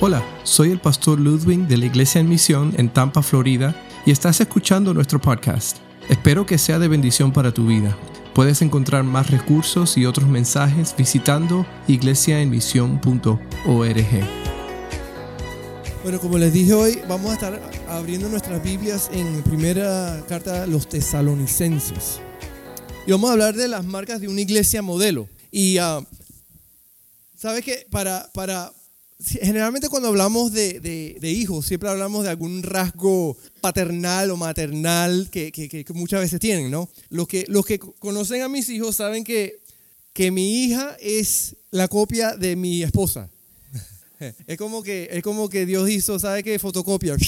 Hola, soy el pastor Ludwig de la Iglesia en Misión en Tampa, Florida, y estás escuchando nuestro podcast. Espero que sea de bendición para tu vida. Puedes encontrar más recursos y otros mensajes visitando iglesiaenmisión.org. Bueno, como les dije hoy, vamos a estar abriendo nuestras Biblias en primera carta a los tesalonicenses. Y vamos a hablar de las marcas de una iglesia modelo. Y uh, sabes que para, para, generalmente cuando hablamos de, de, hijos, siempre hablamos de algún rasgo paternal o maternal que, que, muchas veces tienen, ¿no? Los que, los que conocen a mis hijos saben que, que mi hija es la copia de mi esposa. es, como que, es como que Dios hizo, ¿sabe qué? Fotocopia.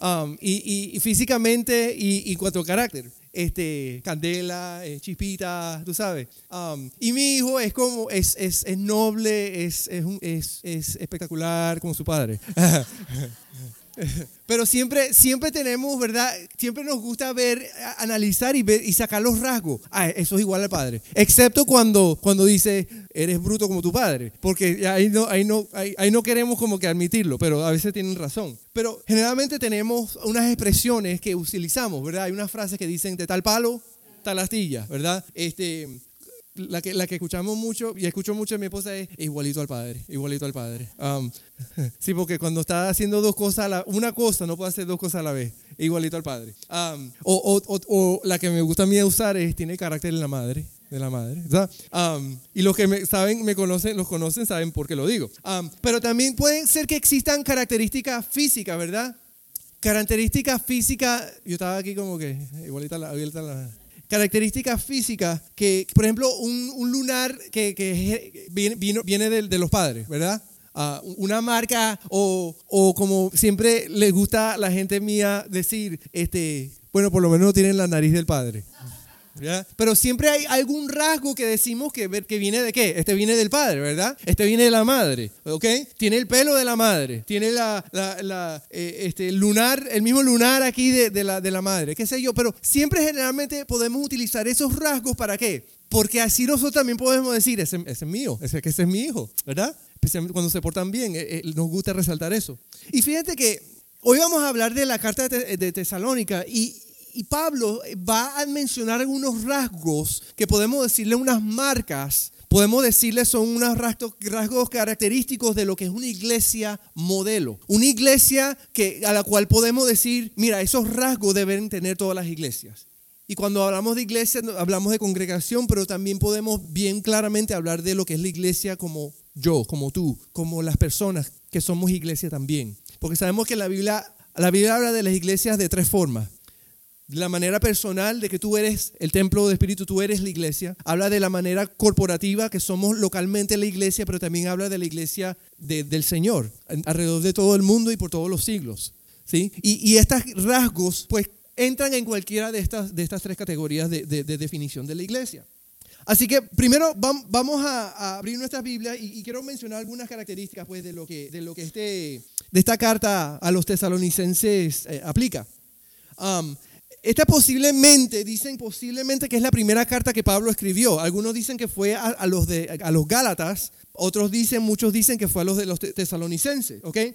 Um, y, y, físicamente y, y cuanto carácter este, Candela, eh, Chispita, tú sabes. Um, y mi hijo es como, es, es, es noble, es, es, es espectacular como su padre. Pero siempre, siempre tenemos, ¿verdad? Siempre nos gusta ver, analizar y, ver, y sacar los rasgos. Ah, eso es igual al padre. Excepto cuando, cuando dice, eres bruto como tu padre. Porque ahí no, ahí, no, ahí, no queremos como que admitirlo, pero a veces tienen razón. Pero generalmente tenemos unas expresiones que utilizamos, ¿verdad? Hay unas frases que dicen de tal palo, tal astilla, ¿verdad? Este, la que, la que escuchamos mucho y escucho mucho de mi esposa es igualito al padre, igualito al padre. Um, sí, porque cuando está haciendo dos cosas, a la, una cosa no puede hacer dos cosas a la vez, igualito al padre. Um, o, o, o, la que me gusta a mí usar es tiene carácter de la madre. De la madre. Um, y los que me saben, me conocen, los conocen, saben por qué lo digo. pero también pueden ser que existan características físicas, ¿verdad? Características físicas, yo estaba aquí como que igualita la, igualita la características físicas que, por ejemplo, un, lunar que, viene, viene de, los padres, ¿verdad? Ah, una marca o, o, como siempre les gusta a la gente mía decir, este, bueno, por lo menos no tienen la nariz del padre. Pero siempre hay algún rasgo que decimos que, que viene de qué. Este viene del padre, ¿verdad? Este viene de la madre, ¿ok? Tiene el pelo de la madre, tiene la, la, eh, este, lunar, el mismo lunar aquí de, la, de la madre, qué sé yo. Pero siempre generalmente podemos utilizar esos rasgos para qué. Porque así nosotros también podemos decir, ese, ese es mío, ese, ese es mi hijo, ¿verdad? Especialmente cuando se portan bien, eh, eh, nos gusta resaltar eso. Y fíjate que hoy vamos a hablar de la carta de, de Tesalónica y, y Pablo va a mencionar algunos rasgos que podemos decirle unas marcas, podemos decirle son unos rasgos, característicos de lo que es una iglesia modelo. Una iglesia que, a la cual podemos decir, mira, esos rasgos deben tener todas las iglesias. Y cuando hablamos de iglesia, hablamos de congregación, pero también podemos bien claramente hablar de lo que es la iglesia como yo, como tú, como las personas que somos iglesia también. Porque sabemos que la Biblia, la Biblia habla de las iglesias de tres formas la manera personal de que tú eres el templo de espíritu, tú eres la iglesia. Habla de la manera corporativa que somos localmente la iglesia, pero también habla de la iglesia del Señor, alrededor de todo el mundo y por todos los siglos. ¿sí? Y, estos rasgos, pues, entran en cualquiera de estas, de estas tres categorías de, definición de la iglesia. Así que primero vamos a, abrir nuestra Biblia y, quiero mencionar algunas características pues, de lo que, de lo que este, de esta carta a los tesalonicenses eh, aplica. Um, esta posiblemente, dicen posiblemente que es la primera carta que Pablo escribió. Algunos dicen que fue a, los, de, a los Gálatas, otros dicen, muchos dicen que fue a los de los tesalonicenses. ¿okay?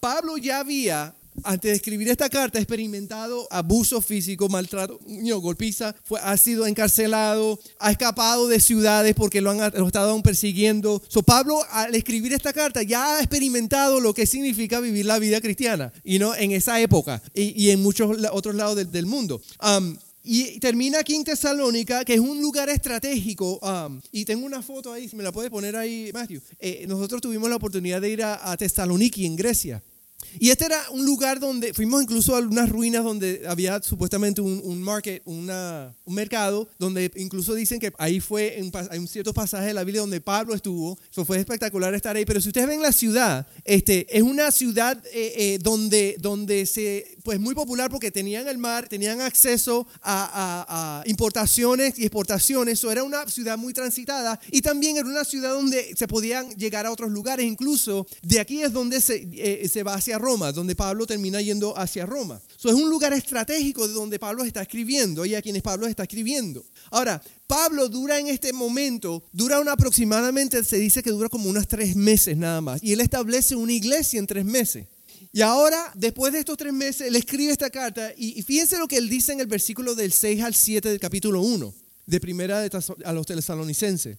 Pablo ya había antes de escribir esta carta, ha experimentado abuso físico, maltrato, golpiza, fue, ha sido encarcelado, ha escapado de ciudades porque lo han lo estado persiguiendo. So, Pablo, al escribir esta carta, ya ha experimentado lo que significa vivir la vida cristiana y no en esa época y, en muchos otros lados del, mundo. Um, y termina aquí en Tesalónica, que es un lugar estratégico. Um, y tengo una foto ahí, si me la puedes poner ahí, Matthew. Eh, nosotros tuvimos la oportunidad de ir a, a Tesaloniki, en Grecia. Y este era un lugar donde fuimos incluso a unas ruinas donde había supuestamente un, market, un mercado, donde incluso dicen que ahí fue, en, hay un cierto pasaje de la Biblia donde Pablo estuvo. Eso fue espectacular estar ahí. Pero si ustedes ven la ciudad, este, es una ciudad eh, eh, donde, donde se, pues muy popular porque tenían el mar, tenían acceso a, importaciones y exportaciones. Eso era una ciudad muy transitada y también era una ciudad donde se podían llegar a otros lugares. Incluso de aquí es donde se, eh, se va hacia hacia Roma, donde Pablo termina yendo hacia Roma. Eso es un lugar estratégico de donde Pablo está escribiendo y a quienes Pablo está escribiendo. Ahora, Pablo dura en este momento, dura una aproximadamente, se dice que dura como unos tres meses nada más. Y él establece una iglesia en tres meses. Y ahora, después de estos tres meses, él escribe esta carta y, fíjense lo que él dice en el versículo del 6 al 7 del capítulo 1 de primera de a los tesalonicenses.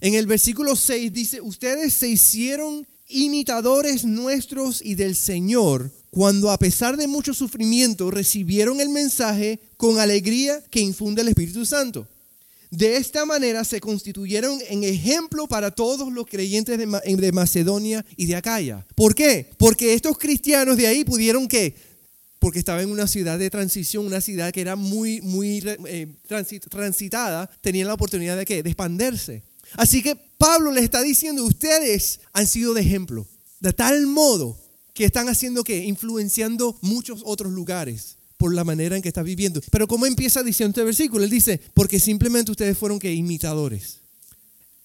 En el versículo 6 dice, ustedes se hicieron imitadores nuestros y del Señor cuando a pesar de mucho sufrimiento recibieron el mensaje con alegría que infunde el Espíritu Santo. De esta manera se constituyeron en ejemplo para todos los creyentes de, Macedonia y de Acaya. ¿Por qué? Porque estos cristianos de ahí pudieron que, porque estaba en una ciudad de transición, una ciudad que era muy, muy eh, transitada, tenían la oportunidad de qué? De expandirse. Así que Pablo les está diciendo, ustedes han sido de ejemplo, de tal modo que están haciendo que influenciando muchos otros lugares por la manera en que está viviendo. Pero ¿cómo empieza diciendo este versículo? Él dice, porque simplemente ustedes fueron que imitadores.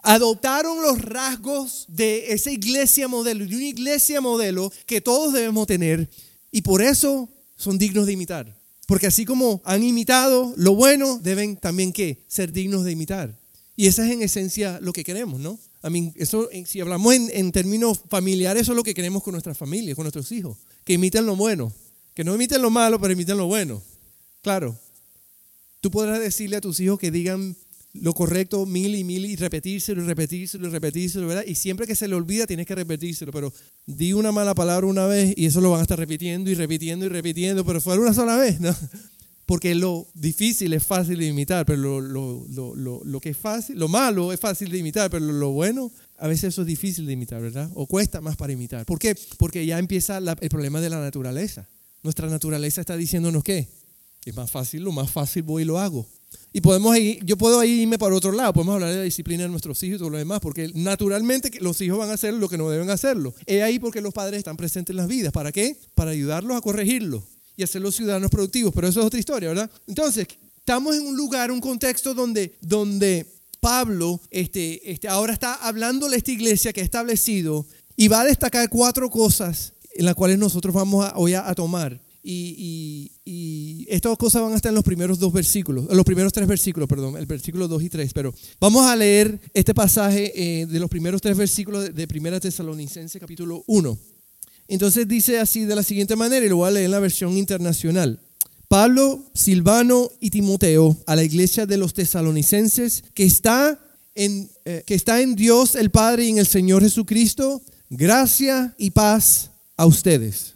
Adoptaron los rasgos de esa iglesia modelo, de una iglesia modelo que todos debemos tener y por eso son dignos de imitar. Porque así como han imitado lo bueno, deben también ¿qué? ser dignos de imitar. Y esa es en esencia lo que queremos, ¿no? I mean, eso, si hablamos en, en términos familiares, eso es lo que queremos con nuestras familias, con nuestros hijos, que imiten lo bueno. Que no imiten lo malo, pero imiten lo bueno. Claro, tú podrás decirle a tus hijos que digan lo correcto mil y mil y repetírselo y repetírselo y repetírselo, ¿verdad? Y siempre que se le olvida tienes que repetírselo, pero di una mala palabra una vez y eso lo van a estar repitiendo y repitiendo y repitiendo, pero fue una sola vez, ¿no? Porque lo difícil es fácil de imitar, pero lo, que es fácil, lo malo es fácil de imitar, pero lo bueno a veces eso es difícil de imitar, ¿verdad? O cuesta más para imitar. ¿Por qué? Porque ya empieza el problema de la naturaleza. Nuestra naturaleza está diciéndonos que es más fácil, lo más fácil voy y lo hago. Y podemos ir, yo puedo irme para otro lado, podemos hablar de la disciplina de nuestros hijos y todo lo demás, porque naturalmente los hijos van a hacer lo que no deben hacerlo. Es ahí porque los padres están presentes en las vidas. ¿Para qué? Para ayudarlos a corregirlo y hacerlos ciudadanos productivos. Pero eso es otra historia, ¿verdad? Entonces, estamos en un lugar, un contexto donde, donde Pablo este, este, ahora está hablándole a esta iglesia que ha establecido y va a destacar cuatro cosas en las cuales nosotros vamos a, hoy a, tomar. Y, estas cosas van a estar en los primeros dos versículos, los primeros tres versículos, perdón, el versículo 2 y 3. Pero vamos a leer este pasaje eh, de los primeros tres versículos de, de Primera Tesalonicense, capítulo 1. Entonces dice así de la siguiente manera, y lo voy a leer en la versión internacional. Pablo, Silvano y Timoteo a la iglesia de los tesalonicenses que está en, eh, que está en Dios el Padre y en el Señor Jesucristo, gracia y paz a ustedes.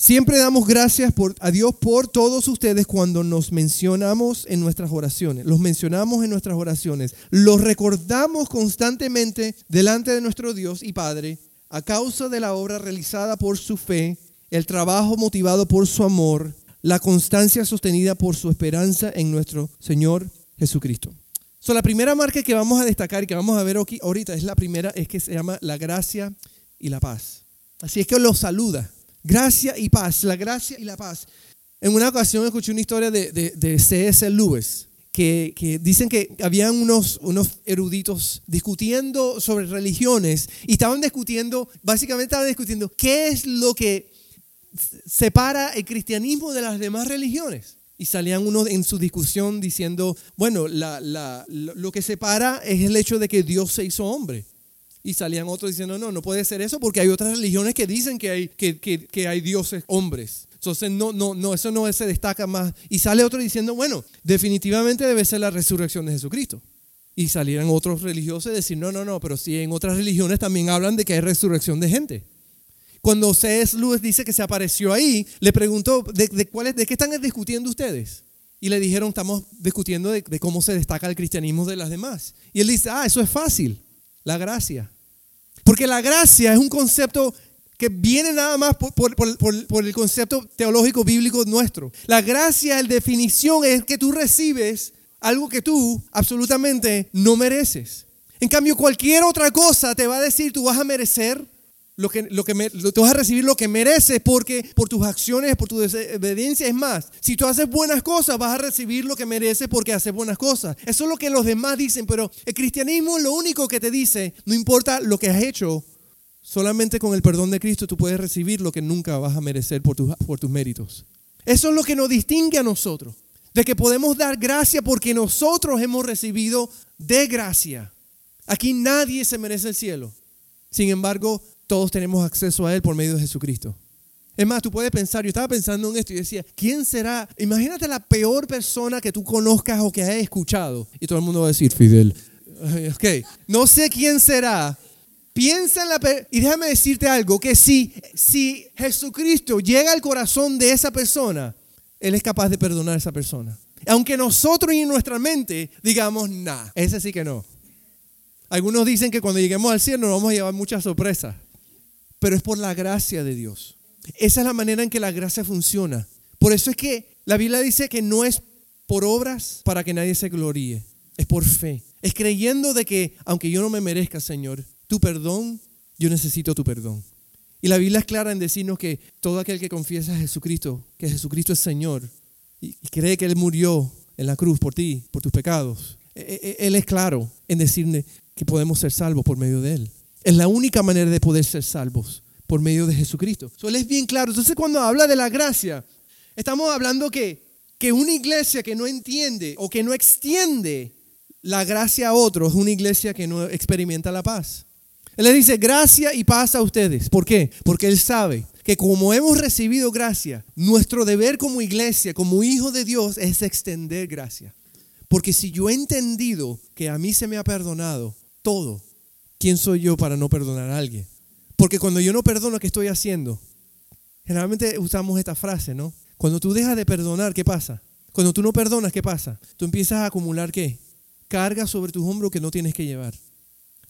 Siempre damos gracias a Dios por todos ustedes cuando nos mencionamos en nuestras oraciones. Los mencionamos en nuestras oraciones. Los recordamos constantemente delante de nuestro Dios y Padre a causa de la obra realizada por su fe, el trabajo motivado por su amor, la constancia sostenida por su esperanza en nuestro Señor Jesucristo. So, la primera marca que vamos a destacar y que vamos a ver aquí ahorita es la primera, es que se llama la gracia y la paz. Así es que los saluda. Gracia y paz, la gracia y la paz. En una ocasión escuché una historia de, de, C.S. Lewis, que, dicen que habían unos, unos eruditos discutiendo sobre religiones y estaban discutiendo, básicamente estaban discutiendo qué es lo que separa el cristianismo de las demás religiones. Y salían unos en su discusión diciendo, bueno, lo que separa es el hecho de que Dios se hizo hombre. Y salían otros diciendo, no, no puede ser eso porque hay otras religiones que dicen que hay, que, que, que hay dioses hombres. Entonces, no, no, no, eso no se destaca más. Y sale otro diciendo, bueno, definitivamente debe ser la resurrección de Jesucristo. Y salieran otros religiosos y decir, no, no, no, pero si en otras religiones también hablan de que hay resurrección de gente. Cuando C.S. Lewis dice que se apareció ahí, le preguntó, ¿de, de, cuál ¿de qué están discutiendo ustedes? Y le dijeron, estamos discutiendo de cómo se destaca el cristianismo de las demás. Y él dice, ah, eso es fácil, la gracia. Porque la gracia es un concepto que viene nada más por, el concepto teológico bíblico nuestro. La gracia, la definición es que tú recibes algo que tú absolutamente no mereces. En cambio, cualquier otra cosa te va a decir, tú vas a merecer lo que, lo tú vas a recibir lo que mereces porque por tus acciones, por tu obediencia es más. Si tú haces buenas cosas, vas a recibir lo que mereces porque haces buenas cosas. Eso es lo que los demás dicen, pero el cristianismo lo único que te dice, no importa lo que has hecho, Solamente con el perdón de Cristo tú puedes recibir lo que nunca vas a merecer por, por tus méritos. Eso es lo que nos distingue a nosotros, de que podemos dar gracia porque nosotros hemos recibido de gracia. Aquí nadie se merece el cielo. Sin embargo, todos tenemos acceso a Él por medio de Jesucristo. Es más, tú puedes pensar, yo estaba pensando en esto y decía, ¿quién será? Imagínate la peor persona que tú conozcas o que hayas escuchado. Y todo el mundo va a decir, Fidel. Ok, no sé quién será. Piensa en la... Y déjame decirte algo, que si, si Jesucristo llega al corazón de esa persona, Él es capaz de perdonar a esa persona. Aunque nosotros y en nuestra mente digamos, nah, ese sí que no. Algunos dicen que cuando lleguemos al cielo nos vamos a llevar muchas sorpresas, pero es por la gracia de Dios. Esa es la manera en que la gracia funciona. Por eso es que la Biblia dice que no es por obras para que nadie se gloríe, es por fe. Es creyendo de que aunque yo no me merezca, Señor, tu perdón, yo necesito tu perdón. Y la Biblia es clara en decirnos que todo aquel que confiesa a Jesucristo, que Jesucristo es Señor, y cree que Él murió en la cruz por ti, por tus pecados, e, e, e, Él es claro en decirle que podemos ser salvos por medio de Él. Es la única manera de poder ser salvos por medio de Jesucristo. Eso es bien claro. Entonces cuando habla de la gracia, estamos hablando que, que una iglesia que no entiende o que no extiende la gracia a otros es una iglesia que no experimenta la paz. Él le dice gracia y paz a ustedes. ¿Por qué? Porque Él sabe que como hemos recibido gracia, nuestro deber como iglesia, como hijo de Dios, es extender gracia. Porque si yo he entendido que a mí se me ha perdonado todo, ¿quién soy yo para no perdonar a alguien? Porque cuando yo no perdono, ¿qué estoy haciendo? Generalmente usamos esta frase, ¿no? Cuando tú dejas de perdonar, ¿qué pasa? Cuando tú no perdonas, ¿qué pasa? Tú empiezas a acumular qué? Carga sobre tus hombros que no tienes que llevar.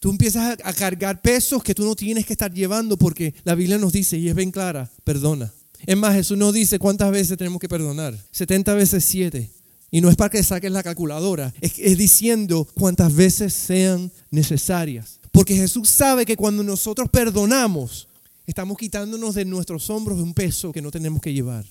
Tú empiezas a cargar pesos que tú no tienes que estar llevando porque la Biblia nos dice, y es bien clara, perdona. Es más, Jesús nos dice cuántas veces tenemos que perdonar. 70 veces 7. Y no es para que saques la calculadora, es, es diciendo cuántas veces sean necesarias. Porque Jesús sabe que cuando nosotros perdonamos, estamos quitándonos de nuestros hombros un peso que no tenemos que llevar.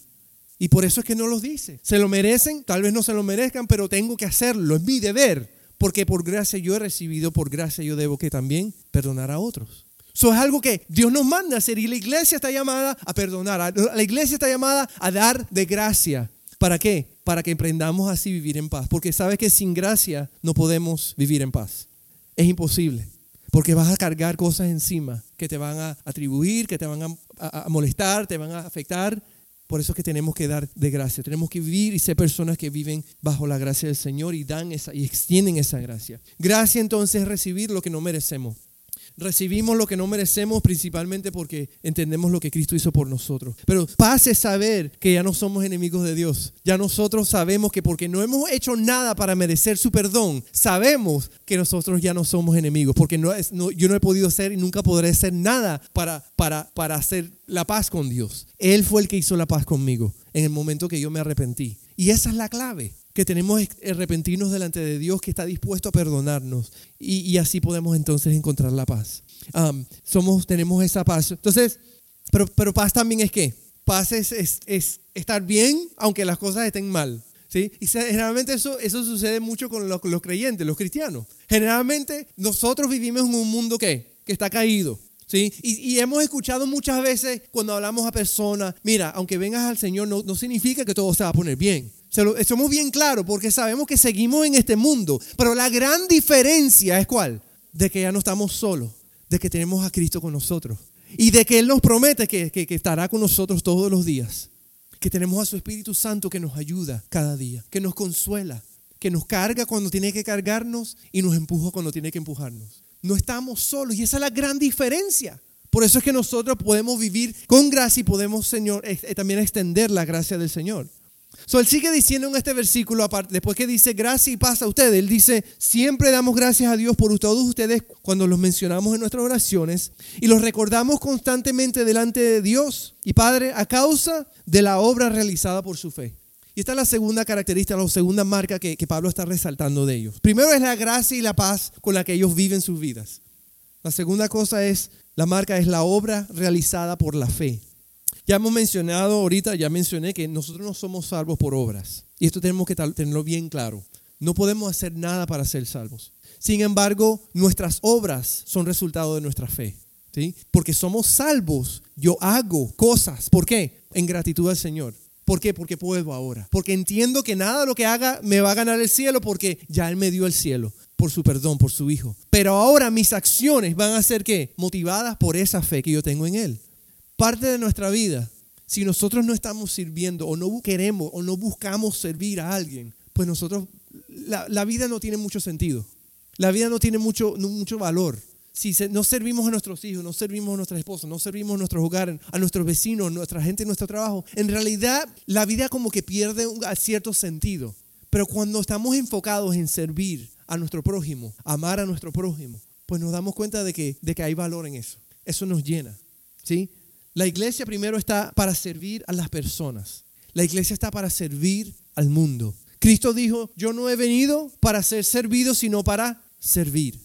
Y por eso es que no los dice. Se lo merecen, tal vez no se lo merezcan, pero tengo que hacerlo, es mi deber. Porque por gracia yo he recibido, por gracia yo debo que también perdonar a otros. Eso es algo que Dios nos manda a hacer y la iglesia está llamada a perdonar. La iglesia está llamada a dar de gracia. ¿Para qué? Para que emprendamos así vivir en paz. Porque sabes que sin gracia no podemos vivir en paz. Es imposible. Porque vas a cargar cosas encima que te van a atribuir, que te van a, molestar, te van a afectar. Por eso es que tenemos que dar de gracia. Tenemos que vivir y ser personas que viven bajo la gracia del Señor y dan esa y extienden esa gracia. Gracia entonces es recibir lo que no merecemos recibimos lo que no merecemos principalmente porque entendemos lo que Cristo hizo por nosotros. Pero pase saber que ya no somos enemigos de Dios. Ya nosotros sabemos que porque no hemos hecho nada para merecer su perdón, sabemos que nosotros ya no somos enemigos. Porque yo no he podido ser y nunca podré hacer nada para hacer la paz con Dios. Él fue el que hizo la paz conmigo en el momento que yo me arrepentí. Y esa es la clave que tenemos arrepentirnos delante de Dios que está dispuesto a perdonarnos y, así podemos entonces encontrar la paz. somos, tenemos esa paz. Entonces, pero, pero paz también es que paz es, es, estar bien aunque las cosas estén mal. ¿sí? Y generalmente eso, eso sucede mucho con los, los creyentes, los cristianos. Generalmente nosotros vivimos en un mundo que, que está caído. ¿Sí? Y, y, hemos escuchado muchas veces cuando hablamos a personas, mira, aunque vengas al Señor no, no significa que todo se va a poner bien. Somos bien claros porque sabemos que seguimos en este mundo. Pero la gran diferencia es cuál? De que ya no estamos solos, de que tenemos a Cristo con nosotros. Y de que Él nos promete que, que, estará con nosotros todos los días. Que tenemos a su Espíritu Santo que nos ayuda cada día, que nos consuela, que nos carga cuando tiene que cargarnos y nos empuja cuando tiene que empujarnos. No estamos solos y esa es la gran diferencia. Por eso es que nosotros podemos vivir con gracia y podemos, Señor, también extender la gracia del Señor. So, él sigue diciendo en este versículo, después que dice gracia y paz a ustedes, él dice, siempre damos gracias a Dios por todos ustedes cuando los mencionamos en nuestras oraciones y los recordamos constantemente delante de Dios y Padre a causa de la obra realizada por su fe. Y esta es la segunda característica, la segunda marca que, que Pablo está resaltando de ellos. Primero es la gracia y la paz con la que ellos viven sus vidas. La segunda cosa es, la marca es la obra realizada por la fe. Ya hemos mencionado ahorita, ya mencioné que nosotros no somos salvos por obras. Y esto tenemos que tenerlo bien claro. No podemos hacer nada para ser salvos. Sin embargo, nuestras obras son resultado de nuestra fe. ¿sí? Porque somos salvos. Yo hago cosas. ¿Por qué? En gratitud al Señor. ¿Por qué? Porque puedo ahora. Porque entiendo que nada lo que haga me va a ganar el cielo porque ya Él me dio el cielo por su perdón, por su Hijo. Pero ahora mis acciones van a ser qué? Motivadas por esa fe que yo tengo en Él. Parte de nuestra vida, si nosotros no estamos sirviendo o no queremos o no buscamos servir a alguien, pues nosotros, la, vida no tiene mucho sentido. La vida no tiene mucho, mucho valor si no servimos a nuestros hijos, no servimos a nuestra esposa, no servimos a nuestros hogares, a nuestros vecinos, a nuestra gente en nuestro trabajo, en realidad la vida como que pierde un cierto sentido. Pero cuando estamos enfocados en servir a nuestro prójimo, amar a nuestro prójimo, pues nos damos cuenta de que, de que hay valor en eso. Eso nos llena. ¿sí? La iglesia primero está para servir a las personas. La iglesia está para servir al mundo. Cristo dijo, yo no he venido para ser servido, sino para servir.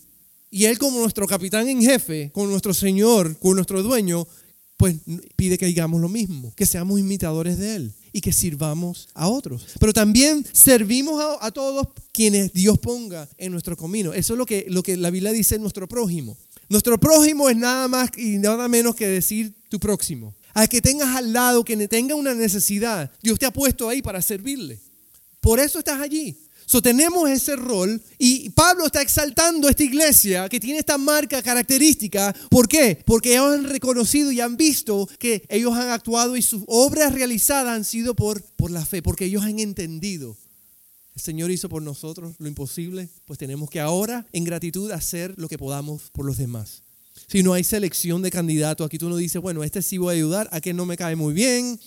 Y Él como nuestro capitán en jefe, con nuestro Señor, con nuestro dueño, pues pide que digamos lo mismo, que seamos imitadores de Él y que sirvamos a otros. Pero también servimos a, todos quienes Dios ponga en nuestro camino. Eso es lo que, lo que la Biblia dice nuestro prójimo. Nuestro prójimo es nada más y nada menos que decir tu próximo. Al que tengas al lado, que tenga una necesidad, Dios te ha puesto ahí para servirle. Por eso estás allí. So, tenemos ese rol y Pablo está exaltando a esta iglesia que tiene esta marca característica. ¿Por qué? Porque ellos han reconocido y han visto que ellos han actuado y sus obras realizadas han sido por, por la fe, porque ellos han entendido. El Señor hizo por nosotros lo imposible, pues tenemos que ahora en gratitud hacer lo que podamos por los demás. Si no hay selección de candidatos, aquí tú no dices, bueno, este sí voy a ayudar, a que no me cae muy bien,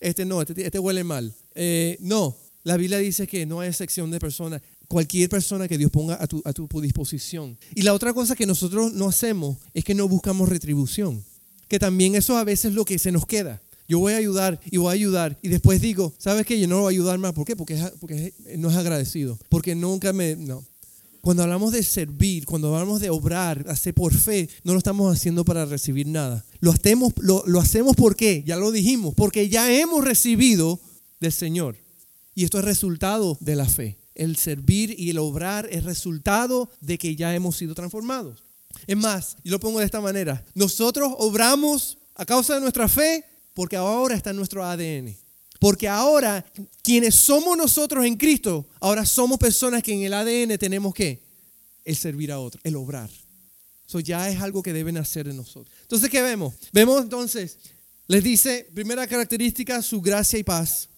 este no, este, este huele mal. Eh, no, la Biblia dice que no hay excepción de personas. Cualquier persona que Dios ponga a tu, a tu disposición. Y la otra cosa que nosotros no hacemos es que no buscamos retribución. Que también eso a veces es lo que se nos queda. Yo voy a ayudar y voy a ayudar. Y después digo, ¿sabes qué? Yo no voy a ayudar más. ¿Por qué? Porque, porque no es agradecido. Porque nunca me... No. Cuando hablamos de servir, cuando hablamos de obrar, hacer por fe, no lo estamos haciendo para recibir nada. Lo hacemos, lo, lo hacemos ¿por qué? Ya lo dijimos. Porque ya hemos recibido del Señor. Y esto es resultado de la fe. El servir y el obrar es resultado de que ya hemos sido transformados. Es más, yo lo pongo de esta manera. Nosotros obramos a causa de nuestra fe porque ahora está en nuestro ADN. Porque ahora, quienes somos nosotros en Cristo, ahora somos personas que en el ADN tenemos que el servir a otros, el obrar. Eso ya es algo que deben hacer de nosotros. Entonces, ¿qué vemos? Vemos entonces, les dice, primera característica, su gracia y paz.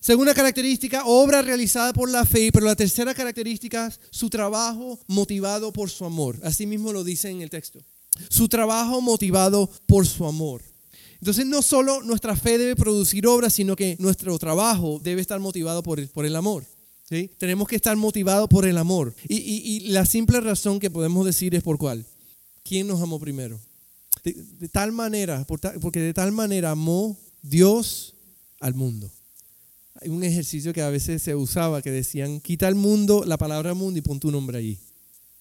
Segunda característica, obra realizada por la fe, pero la tercera característica, su trabajo motivado por su amor. Así mismo lo dice en el texto. Su trabajo motivado por su amor. Entonces no solo nuestra fe debe producir obras, sino que nuestro trabajo debe estar motivado por el, amor. Tenemos que estar motivados por el amor. Y, la simple razón que podemos decir es por cuál. ¿Quién nos amó primero? De, tal manera, porque de tal manera amó Dios al mundo. Hay un ejercicio que a veces se usaba que decían, quita el mundo, la palabra mundo y pon tu nombre allí.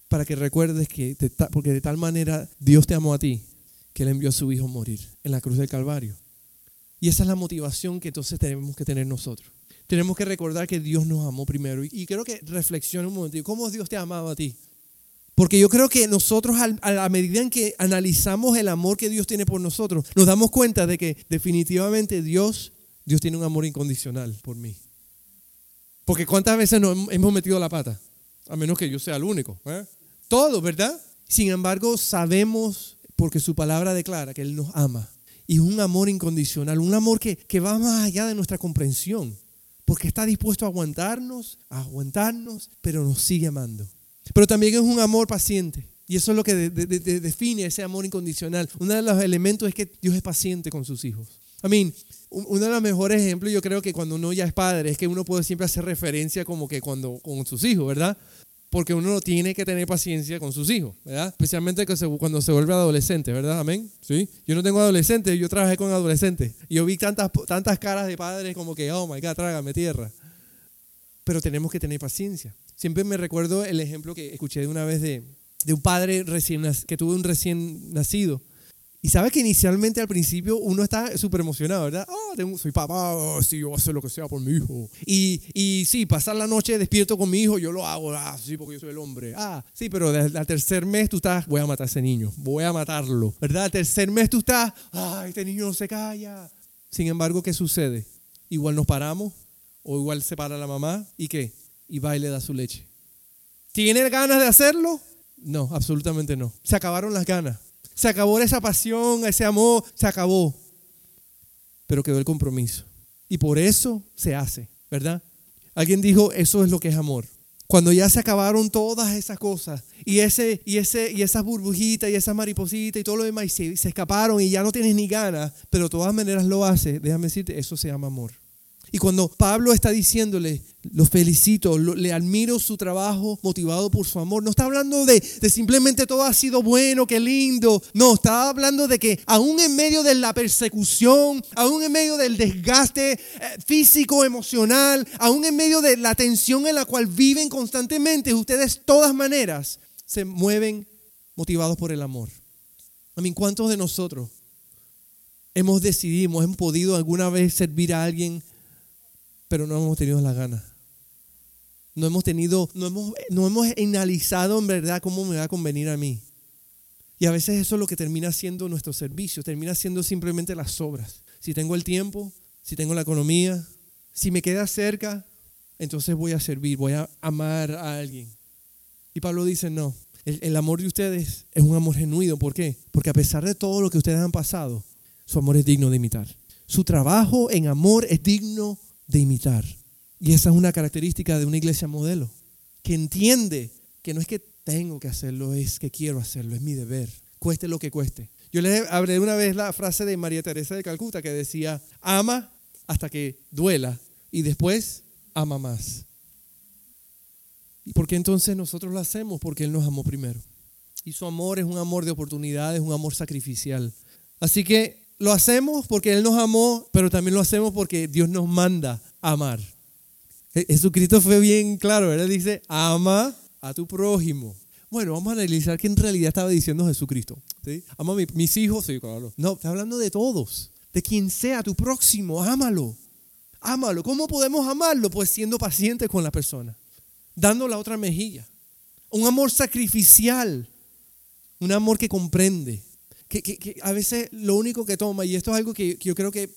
Para que recuerdes que, porque de tal manera Dios te amó a ti, que Él envió a su Hijo a morir en la cruz del Calvario. Y esa es la motivación que entonces tenemos que tener nosotros. Tenemos que recordar que Dios nos amó primero. Y, creo que reflexione un momento, ¿cómo Dios te ha amado a ti? Porque yo creo que nosotros, a la medida en que analizamos el amor que Dios tiene por nosotros, nos damos cuenta de que definitivamente Dios Dios tiene un amor incondicional por mí. Porque cuántas veces nos hemos metido la pata, a menos que yo sea el único. ¿eh? Todo, ¿verdad? Sin embargo, sabemos, porque su palabra declara que Él nos ama. Y es un amor incondicional, un amor que, que va más allá de nuestra comprensión. Porque está dispuesto a aguantarnos, a aguantarnos, pero nos sigue amando. Pero también es un amor paciente. Y eso es lo que define ese amor incondicional. Uno de los elementos es que Dios es paciente con sus hijos. I mean, uno de los mejores ejemplos yo creo que cuando uno ya es padre es que uno puede siempre hacer referencia como que cuando con sus hijos, ¿verdad? Porque uno no tiene que tener paciencia con sus hijos, ¿verdad? Especialmente cuando se vuelve adolescente, ¿verdad? Amén. ¿Sí? Yo no tengo adolescentes, yo trabajé con adolescentes. Y yo vi tantas, tantas caras de padres como que, oh my God, trágame tierra. Pero tenemos que tener paciencia. Siempre me recuerdo el ejemplo que escuché de una vez de, de un padre recién, que tuvo un recién nacido Y sabes que inicialmente al principio uno está súper emocionado, ¿verdad? Oh, soy papá, oh, sí, yo hacer lo que sea por mi hijo. Y, y sí, pasar la noche despierto con mi hijo, yo lo hago, ah, sí, porque yo soy el hombre. Ah, sí, pero al tercer mes tú estás, voy a matar a ese niño, voy a matarlo, ¿verdad? Al tercer mes tú estás, ay, este niño no se calla. Sin embargo, ¿qué sucede? Igual nos paramos, o igual se para la mamá, ¿y qué? Y va y le da su leche. ¿Tiene ganas de hacerlo? No, absolutamente no. Se acabaron las ganas. Se acabó esa pasión, ese amor, se acabó. Pero quedó el compromiso. Y por eso se hace, ¿verdad? Alguien dijo, eso es lo que es amor. Cuando ya se acabaron todas esas cosas y ese y ese y esas burbujitas y esas maripositas y todo lo demás y se, escaparon y ya no tienes ni ganas, pero de todas maneras lo hace, déjame decirte, eso se llama amor. Y cuando Pablo está diciéndole, lo felicito, le admiro su trabajo motivado por su amor, no está hablando de, de, simplemente todo ha sido bueno, qué lindo. No, está hablando de que aún en medio de la persecución, aún en medio del desgaste eh, físico, emocional, aún en medio de la tensión en la cual viven constantemente, ustedes de todas maneras se mueven motivados por el amor. A mí, ¿cuántos de nosotros hemos decidido, hemos podido alguna vez servir a alguien? Pero no hemos tenido la gana. No hemos tenido, no hemos, no hemos analizado en verdad cómo me va a convenir a mí. Y a veces eso es lo que termina siendo nuestro servicio, termina siendo simplemente las obras. Si tengo el tiempo, si tengo la economía, si me queda cerca, entonces voy a servir, voy a amar a alguien. Y Pablo dice, no, el, el amor de ustedes es un amor genuino. ¿Por qué? Porque a pesar de todo lo que ustedes han pasado, su amor es digno de imitar. Su trabajo en amor es digno de imitar. Y esa es una característica de una iglesia modelo, que entiende que no es que tengo que hacerlo, es que quiero hacerlo, es mi deber, cueste lo que cueste. Yo les hablé una vez la frase de María Teresa de Calcuta que decía, ama hasta que duela y después ama más. ¿Y por qué entonces nosotros lo hacemos? Porque Él nos amó primero. Y su amor es un amor de oportunidades, un amor sacrificial. Así que lo hacemos porque Él nos amó, pero también lo hacemos porque Dios nos manda amar. Jesucristo fue bien claro, Él dice, ama a tu prójimo. Bueno, vamos a analizar qué en realidad estaba diciendo Jesucristo. ¿sí? Ama a mis hijos, sí, claro. No, está hablando de todos, de quien sea tu próximo, ámalo. Ámalo. ¿Cómo podemos amarlo? Pues siendo pacientes con la persona, dando la otra mejilla. Un amor sacrificial, un amor que comprende, que, a veces lo único que toma, y esto es algo que, yo creo que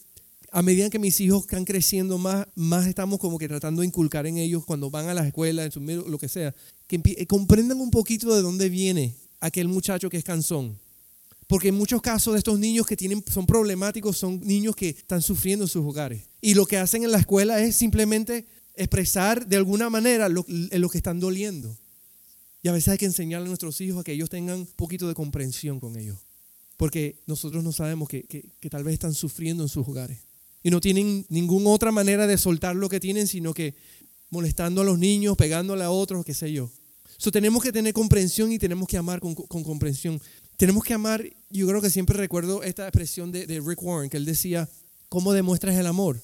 a medida que mis hijos están creciendo más, más estamos como que tratando de inculcar en ellos cuando van a las escuelas, en su lo que sea, que eh, comprendan un poquito de dónde viene aquel muchacho que es cansón. Porque en muchos casos de estos niños que tienen, son problemáticos son niños que están sufriendo en sus hogares. Y lo que hacen en la escuela es simplemente expresar de alguna manera lo, lo que están doliendo. Y a veces hay que enseñarle a nuestros hijos a que ellos tengan un poquito de comprensión con ellos porque nosotros no sabemos que, tal vez están sufriendo en sus hogares. Y no tienen ninguna otra manera de soltar lo que tienen, sino que molestando a los niños, pegándole a otros, qué sé yo. So, tenemos que tener comprensión y tenemos que amar con, comprensión. Tenemos que amar, yo creo que siempre recuerdo esta expresión de, de Rick Warren, que él decía, ¿cómo demuestras el amor?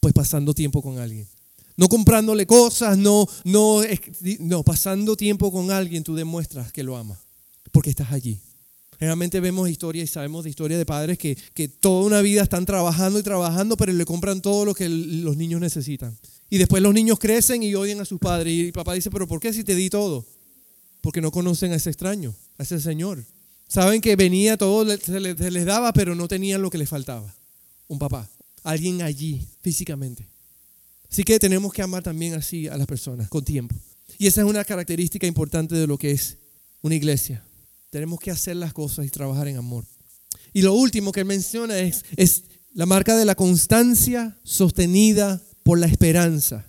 Pues pasando tiempo con alguien. No comprándole cosas, no, no, no, pasando tiempo con alguien tú demuestras que lo amas, porque estás allí. Generalmente vemos historias y sabemos de historias de padres que, que toda una vida están trabajando y trabajando, pero le compran todo lo que los niños necesitan. Y después los niños crecen y odian a sus padres. Y papá dice, pero ¿por qué si te di todo? Porque no conocen a ese extraño, a ese señor. Saben que venía todo, se les, se les daba, pero no tenían lo que les faltaba. Un papá, alguien allí, físicamente. Así que tenemos que amar también así a las personas, con tiempo. Y esa es una característica importante de lo que es una iglesia. Tenemos que hacer las cosas y trabajar en amor. Y lo último que él menciona es, es la marca de la constancia sostenida por la esperanza.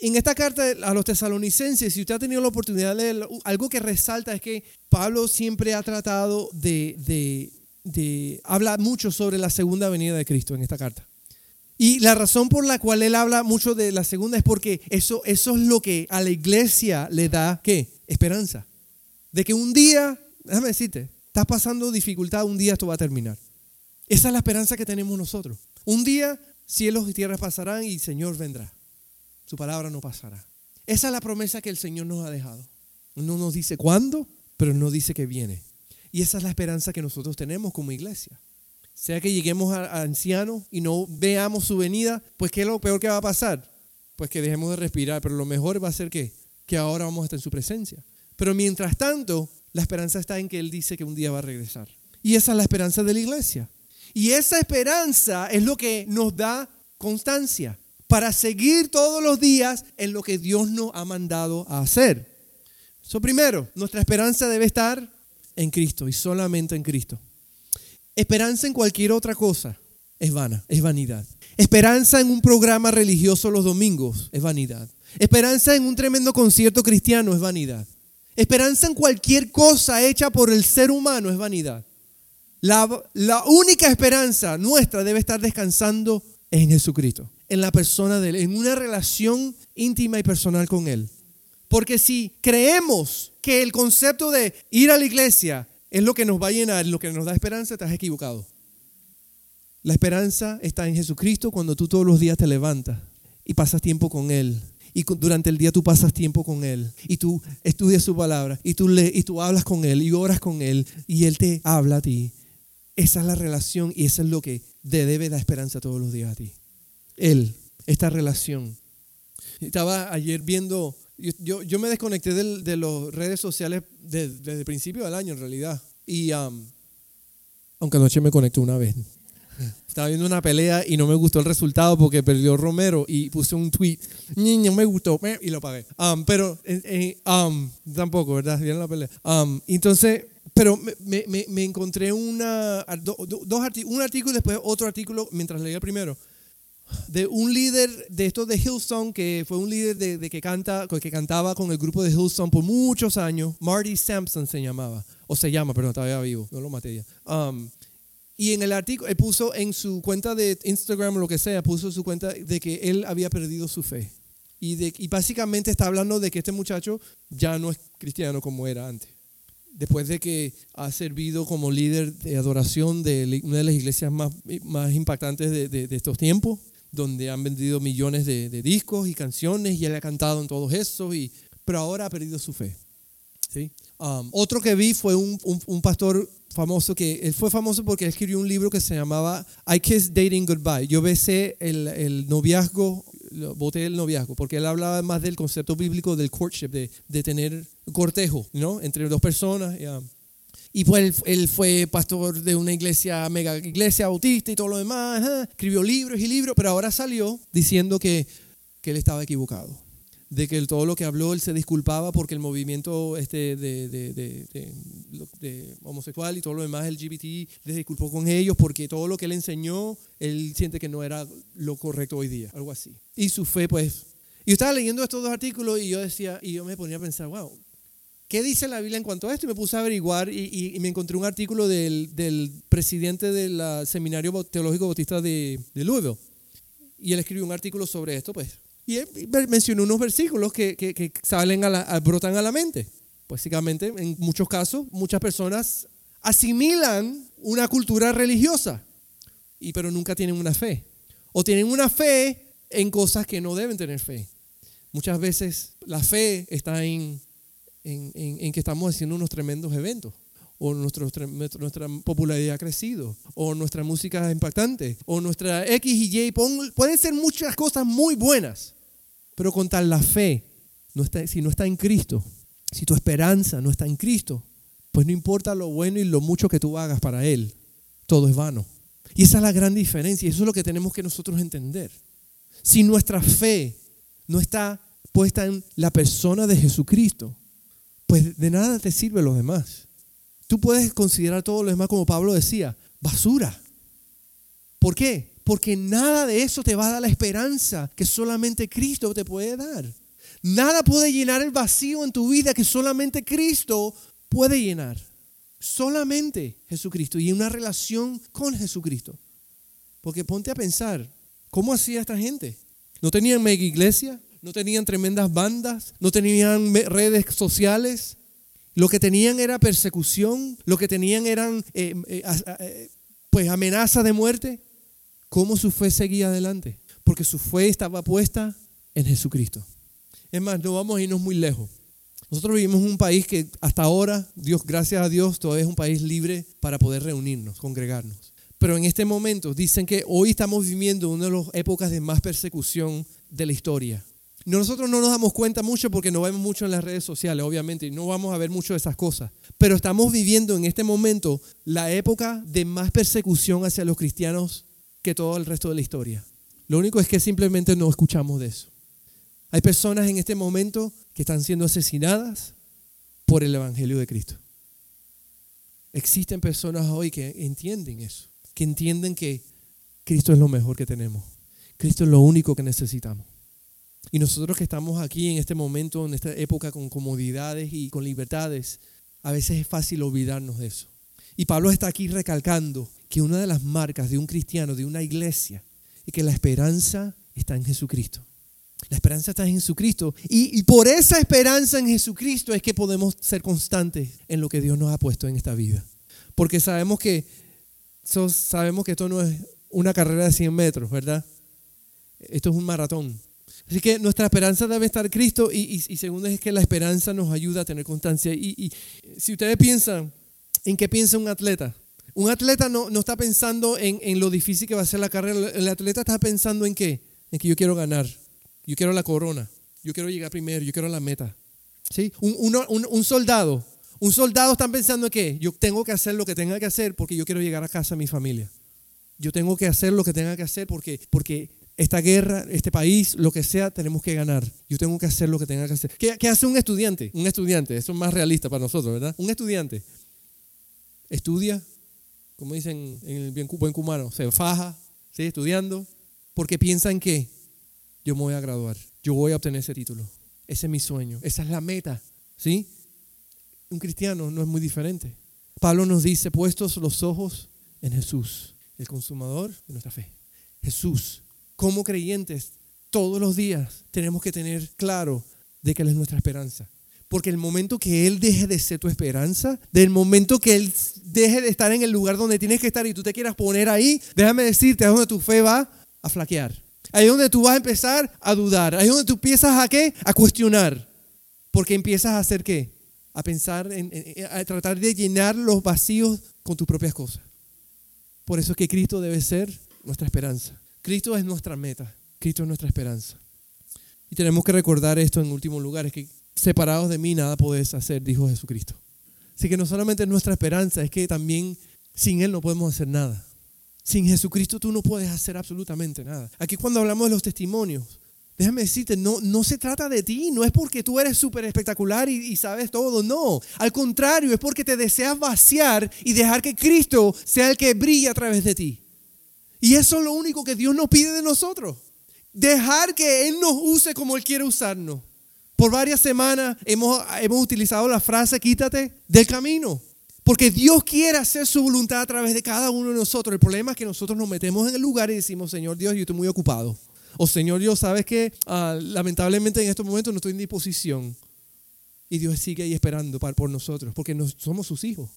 En esta carta a los tesalonicenses, si usted ha tenido la oportunidad de leer, algo que resalta es que Pablo siempre ha tratado de, de, de hablar mucho sobre la segunda venida de Cristo en esta carta. Y la razón por la cual él habla mucho de la segunda es porque eso, eso es lo que a la iglesia le da, ¿qué? Esperanza de que un día, déjame decirte, estás pasando dificultad, un día esto va a terminar. Esa es la esperanza que tenemos nosotros. Un día cielos y tierras pasarán y el Señor vendrá. Su palabra no pasará. Esa es la promesa que el Señor nos ha dejado. No nos dice cuándo, pero no dice que viene. Y esa es la esperanza que nosotros tenemos como iglesia. Sea que lleguemos a, ancianos y no veamos su venida, pues ¿qué es lo peor que va a pasar? Pues que dejemos de respirar, pero lo mejor va a ser que, que ahora vamos a estar en su presencia. Pero mientras tanto, la esperanza está en que Él dice que un día va a regresar. Y esa es la esperanza de la iglesia. Y esa esperanza es lo que nos da constancia para seguir todos los días en lo que Dios nos ha mandado a hacer. Eso primero, nuestra esperanza debe estar en Cristo y solamente en Cristo. Esperanza en cualquier otra cosa es vana, es vanidad. Esperanza en un programa religioso los domingos es vanidad. Esperanza en un tremendo concierto cristiano es vanidad. Esperanza en cualquier cosa hecha por el ser humano es vanidad. La, única esperanza nuestra debe estar descansando en Jesucristo en la persona de Él, en una relación íntima y personal con Él. Porque si creemos que el concepto de ir a la iglesia es lo que nos va a llenar, lo que nos da esperanza, estás equivocado. La esperanza está en Jesucristo cuando tú todos los días te levantas y pasas tiempo con Él. Y durante el día tú pasas tiempo con Él. Y tú estudias su palabra. Y tú, lees, y tú hablas con Él. Y oras con Él. Y Él te habla a ti. Esa es la relación y eso es lo que te debe dar esperanza todos los días a ti. Él, esta relación. Estaba ayer viendo, yo, yo me desconecté de las redes sociales desde, el principio del año en realidad. Y aunque anoche me conecté una vez. Estaba viendo una pelea y no me gustó el resultado porque perdió Romero y puse un tweet, no me gustó y lo pagué. Um, pero eh, eh, um, tampoco, ¿verdad? Vieron la pelea. entonces, pero me, me, me encontré una, dos un artículo y después otro artículo mientras leía el primero de un líder de estos de Hillsong, que fue un líder de, que, canta, que cantaba con el grupo de Hillsong por muchos años. Marty Sampson se llamaba, o se llama, perdón, todavía vivo, no lo maté ya. Um, y en el artículo, él puso en su cuenta de Instagram o lo que sea, puso su cuenta de que él había perdido su fe. Y, de, y básicamente está hablando de que este muchacho ya no es cristiano como era antes. Después de que ha servido como líder de adoración de una de las iglesias más, más impactantes de, de estos tiempos donde han vendido millones de, discos y canciones y él ha cantado en todos esos, y, pero ahora ha perdido su fe. ¿sí? Um, otro que vi fue un, un, pastor famoso que él fue famoso porque él escribió un libro que se llamaba I Kiss Dating Goodbye. Yo besé el, el noviazgo, boté el noviazgo, porque él hablaba más del concepto bíblico del courtship, de, de tener cortejo ¿no? entre dos personas. Um, y pues él, fue pastor de una iglesia, mega iglesia bautista y todo lo demás. Escribió libros y libros, pero ahora salió diciendo que, que él estaba equivocado. De que todo lo que habló él se disculpaba porque el movimiento este de, de, de, homosexual y todo lo demás, LGBT, le disculpó con ellos porque todo lo que él enseñó, él siente que no era lo correcto hoy día, algo así. Y su fe, pues. Y estaba leyendo estos dos artículos y yo decía, y yo me ponía a pensar, wow, ¿Qué dice la Biblia en cuanto a esto? Y me puse a averiguar y, me encontré un artículo del, presidente del Seminario Teológico Bautista de, de, Louisville. Y él escribió un artículo sobre esto, pues. Y mencionó unos versículos que, salen a la, brotan a la mente. Básicamente, en muchos casos, muchas personas asimilan una cultura religiosa, y, pero nunca tienen una fe. O tienen una fe en cosas que no deben tener fe. Muchas veces la fe está en en, que estamos haciendo unos tremendos eventos o nuestra popularidad ha crecido, o nuestra música es impactante, o nuestra X y Y, pueden ser muchas cosas muy buenas, pero con tal la fe, si no está en Cristo, si tu esperanza no está en Cristo, pues no importa lo bueno y lo mucho que tú hagas para Él, todo es vano. Y esa es la gran diferencia, y eso es lo que tenemos que nosotros entender. Si nuestra fe no está puesta en la persona de Jesucristo, pues de nada te sirve lo demás. Tú puedes considerar todo lo demás, como Pablo decía, basura. ¿Por qué? Porque nada de eso te va a dar la esperanza que solamente Cristo te puede dar. Nada puede llenar el vacío en tu vida que solamente Cristo puede llenar. Solamente Jesucristo y una relación con Jesucristo. Porque ponte a pensar, ¿cómo hacía esta gente? ¿No tenían mega iglesia? no tenían tremendas bandas, no tenían redes sociales. Lo que tenían era persecución, lo que tenían eran eh, eh, eh, pues amenazas de muerte. ¿Cómo su fe seguía adelante? Porque su fe estaba puesta en Jesucristo. Es más, no vamos a irnos muy lejos. Nosotros vivimos en un país que hasta ahora, Dios, gracias a Dios, todavía es un país libre para poder reunirnos, congregarnos. Pero en este momento dicen que hoy estamos viviendo una de las épocas de más persecución de la historia. Nosotros no nos damos cuenta mucho porque no vemos mucho en las redes sociales, obviamente, y no vamos a ver mucho de esas cosas. Pero estamos viviendo en este momento la época de más persecución hacia los cristianos que todo el resto de la historia. Lo único es que simplemente no escuchamos de eso. Hay personas en este momento que están siendo asesinadas por el Evangelio de Cristo. Existen personas hoy que entienden eso, que entienden que Cristo es lo mejor que tenemos. Cristo es lo único que necesitamos. Y nosotros que estamos aquí en este momento, en esta época con comodidades y con libertades, a veces es fácil olvidarnos de eso. Y Pablo está aquí recalcando que una de las marcas de un cristiano, de una iglesia, es que la esperanza está en Jesucristo. La esperanza está en Jesucristo. Y, por esa esperanza en Jesucristo es que podemos ser constantes en lo que Dios nos ha puesto en esta vida. Porque sabemos que, sabemos que esto no es una carrera de 100 metros, ¿verdad? Esto es un maratón. Así que nuestra esperanza debe estar Cristo y, segundo es que la esperanza nos ayuda a tener constancia. Y, si ustedes piensan, ¿en qué piensa un atleta? Un atleta no, no está pensando en, en, lo difícil que va a ser la carrera, el atleta está pensando en qué? En que yo quiero ganar, yo quiero la corona, yo quiero llegar primero, yo quiero la meta. ¿Sí? Un, soldado, un soldado está pensando en qué? Yo tengo que hacer lo que tenga que hacer porque yo quiero llegar a casa a mi familia. Yo tengo que hacer lo que tenga que hacer porque, porque esta guerra, este país, lo que sea, tenemos que ganar. Yo tengo que hacer lo que tenga que hacer. ¿Qué, qué hace un estudiante? Un estudiante, eso es más realista para nosotros, ¿verdad? Un estudiante estudia, como dicen en el bien, buen cubano, se faja, sigue estudiando, porque piensa en qué? yo me voy a graduar, yo voy a obtener ese título. Ese es mi sueño, esa es la meta, ¿sí? Un cristiano no es muy diferente. Pablo nos dice, puestos los ojos en Jesús, el consumador de nuestra fe. Jesús, como creyentes, todos los días tenemos que tener claro de que Él es nuestra esperanza. Porque el momento que Él deje de ser tu esperanza, del momento que Él deje de estar en el lugar donde tienes que estar y tú te quieras poner ahí, déjame decirte, es donde tu fe va a flaquear. Ahí es donde tú vas a empezar a dudar. Ahí es donde tú empiezas a qué? A cuestionar. Porque empiezas a hacer qué? A pensar, en, a tratar de llenar los vacíos con tus propias cosas. Por eso es que Cristo debe ser nuestra esperanza. Cristo es nuestra meta. Cristo es nuestra esperanza. Y tenemos que recordar esto en último lugar, es que separados de mí nada podés hacer, dijo Jesucristo. Así que no solamente es nuestra esperanza, es que también sin Él no podemos hacer nada. Sin Jesucristo tú no puedes hacer absolutamente nada. Aquí cuando hablamos de los testimonios, déjame decirte, no, no se trata de ti, no es porque tú eres súper espectacular y, sabes todo, no. Al contrario, es porque te deseas vaciar y dejar que Cristo sea el que brille a través de ti. Y eso es lo único que Dios nos pide de nosotros. Dejar que Él nos use como Él quiere usarnos. Por varias semanas hemos, hemos utilizado la frase quítate del camino. Porque Dios quiere hacer su voluntad a través de cada uno de nosotros. El problema es que nosotros nos metemos en el lugar y decimos, Señor Dios, yo estoy muy ocupado. O Señor Dios, sabes que ah, lamentablemente en estos momentos no estoy en disposición. Y Dios sigue ahí esperando por nosotros, porque somos sus hijos.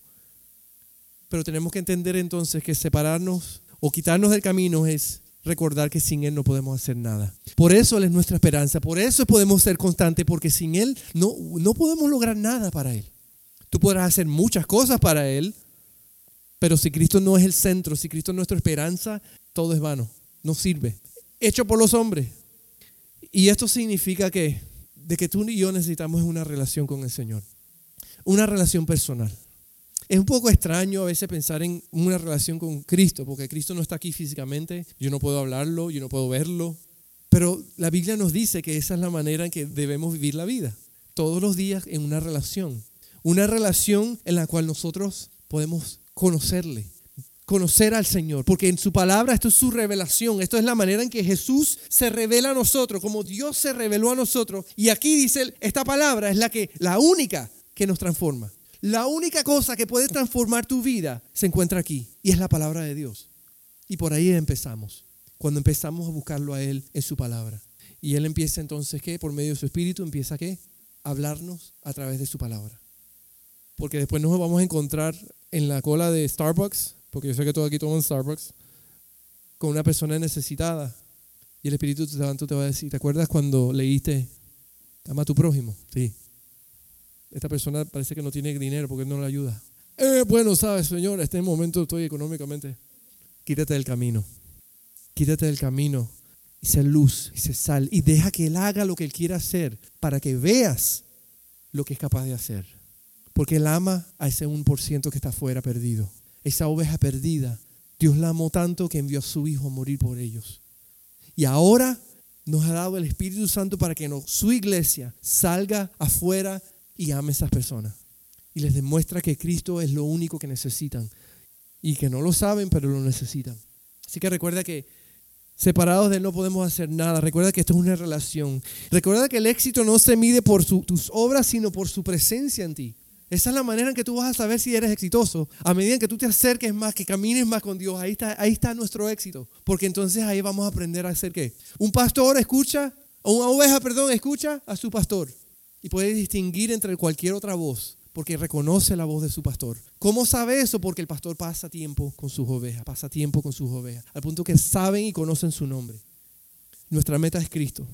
Pero tenemos que entender entonces que separarnos o quitarnos del camino es recordar que sin Él no podemos hacer nada. Por eso Él es nuestra esperanza, por eso podemos ser constantes, porque sin Él no, no podemos lograr nada para Él. Tú podrás hacer muchas cosas para Él, pero si Cristo no es el centro, si Cristo es nuestra esperanza, todo es vano, no sirve. Hecho por los hombres. Y esto significa que de que tú y yo necesitamos una relación con el Señor, una relación personal. Es un poco extraño a veces pensar en una relación con Cristo, porque Cristo no está aquí físicamente, yo no puedo hablarlo, yo no puedo verlo, pero la Biblia nos dice que esa es la manera en que debemos vivir la vida, todos los días en una relación. Una relación en la cual nosotros podemos conocerle, conocer al Señor, porque en su palabra esto es su revelación, esto es la manera en que Jesús se revela a nosotros, como Dios se reveló a nosotros. Y aquí dice, esta palabra es la que la única que nos transforma. La única cosa que puede transformar tu vida se encuentra aquí y es la palabra de Dios. Y por ahí empezamos, cuando empezamos a buscarlo a Él en su palabra. Y Él empieza entonces, ¿qué? Por medio de su espíritu empieza, ¿qué? A hablarnos a través de su palabra porque después nos vamos a encontrar en la cola de Starbucks, porque yo sé que todo aquí toman Starbucks, con una persona necesitada. Y el Espíritu Santo te va a decir, ¿te acuerdas cuando leíste, ama a tu prójimo? Sí. Esta persona parece que no tiene dinero porque no le ayuda. Eh, bueno, sabes, Señor, en este momento estoy económicamente. Quítate del camino. Quítate del camino y sé luz y sal y deja que Él haga lo que Él quiera hacer para que veas lo que es capaz de hacer. Porque Él ama a ese 1% que está afuera perdido. Esa oveja perdida. Dios la amó tanto que envió a su Hijo a morir por ellos. Y ahora nos ha dado el Espíritu Santo para que su iglesia salga afuera y ame a esas personas. Y les demuestra que Cristo es lo único que necesitan. Y que no lo saben, pero lo necesitan. Así que recuerda que separados de Él no podemos hacer nada. Recuerda que esto es una relación. Recuerda que el éxito no se mide por tus obras, sino por su presencia en ti. Esa es la manera en que tú vas a saber si eres exitoso. A medida que tú te acerques más, que camines más con Dios, ahí está, ahí está nuestro éxito. Porque entonces ahí vamos a aprender a hacer qué. Un pastor escucha, o una oveja, perdón, escucha a su pastor. Y puede distinguir entre cualquier otra voz, porque reconoce la voz de su pastor. ¿Cómo sabe eso? Porque el pastor pasa tiempo con sus ovejas, pasa tiempo con sus ovejas, al punto que saben y conocen su nombre. Nuestra meta es Cristo.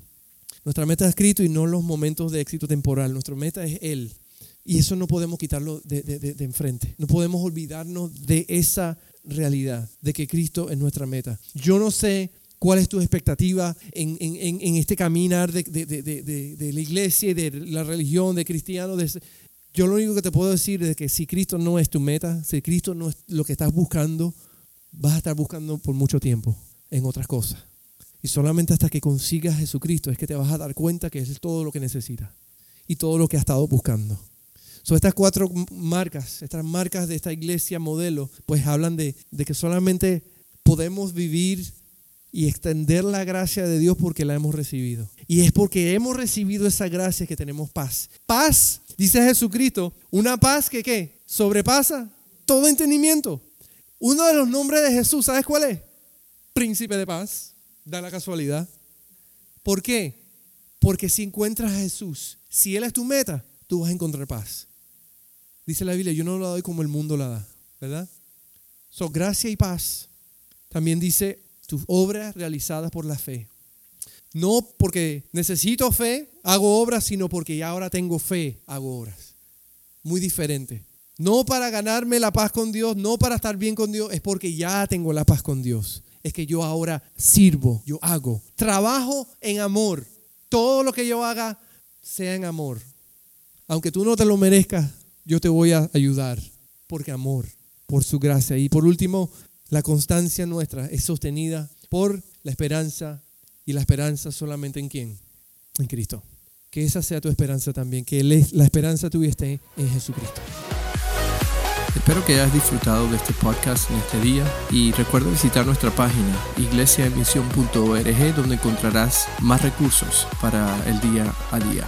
Nuestra meta es Cristo y no los momentos de éxito temporal. Nuestra meta es Él. Y eso no podemos quitarlo de, enfrente. No podemos olvidarnos de esa realidad, de que Cristo es nuestra meta. Yo no sé cuál es tu expectativa en, este caminar de, la iglesia de la religión, de cristianos. yo lo único que te puedo decir es que si Cristo no es tu meta, si Cristo no es lo que estás buscando, vas a estar buscando por mucho tiempo en otras cosas. Y solamente hasta que consigas a Jesucristo es que te vas a dar cuenta que es todo lo que necesitas y todo lo que has estado buscando. So, estas cuatro marcas, estas marcas de esta iglesia modelo, pues hablan de, que solamente podemos vivir y extender la gracia de Dios porque la hemos recibido. Y es porque hemos recibido esa gracia que tenemos paz. Paz, dice Jesucristo, una paz que ¿qué? sobrepasa todo entendimiento. Uno de los nombres de Jesús, ¿sabes cuál es? Príncipe de paz, da la casualidad. ¿Por qué? Porque si encuentras a Jesús, si Él es tu meta, tú vas a encontrar paz. Dice la Biblia, yo no la doy como el mundo la da, ¿verdad? So, gracia y paz. También dice tus obras realizadas por la fe. No porque necesito fe, hago obras, sino porque ya ahora tengo fe, hago obras. Muy diferente. No para ganarme la paz con Dios, no para estar bien con Dios, es porque ya tengo la paz con Dios. Es que yo ahora sirvo, yo hago. Trabajo en amor. Todo lo que yo haga sea en amor. Aunque tú no te lo merezcas, yo te voy a ayudar porque amor, por su gracia. Y por último, la constancia nuestra es sostenida por la esperanza y la esperanza solamente en quién? En Cristo. Que esa sea tu esperanza también, que la esperanza tuya esté en Jesucristo. Espero que hayas disfrutado de este podcast en este día y recuerda visitar nuestra página iglesiaemisión.org donde encontrarás más recursos para el día a día.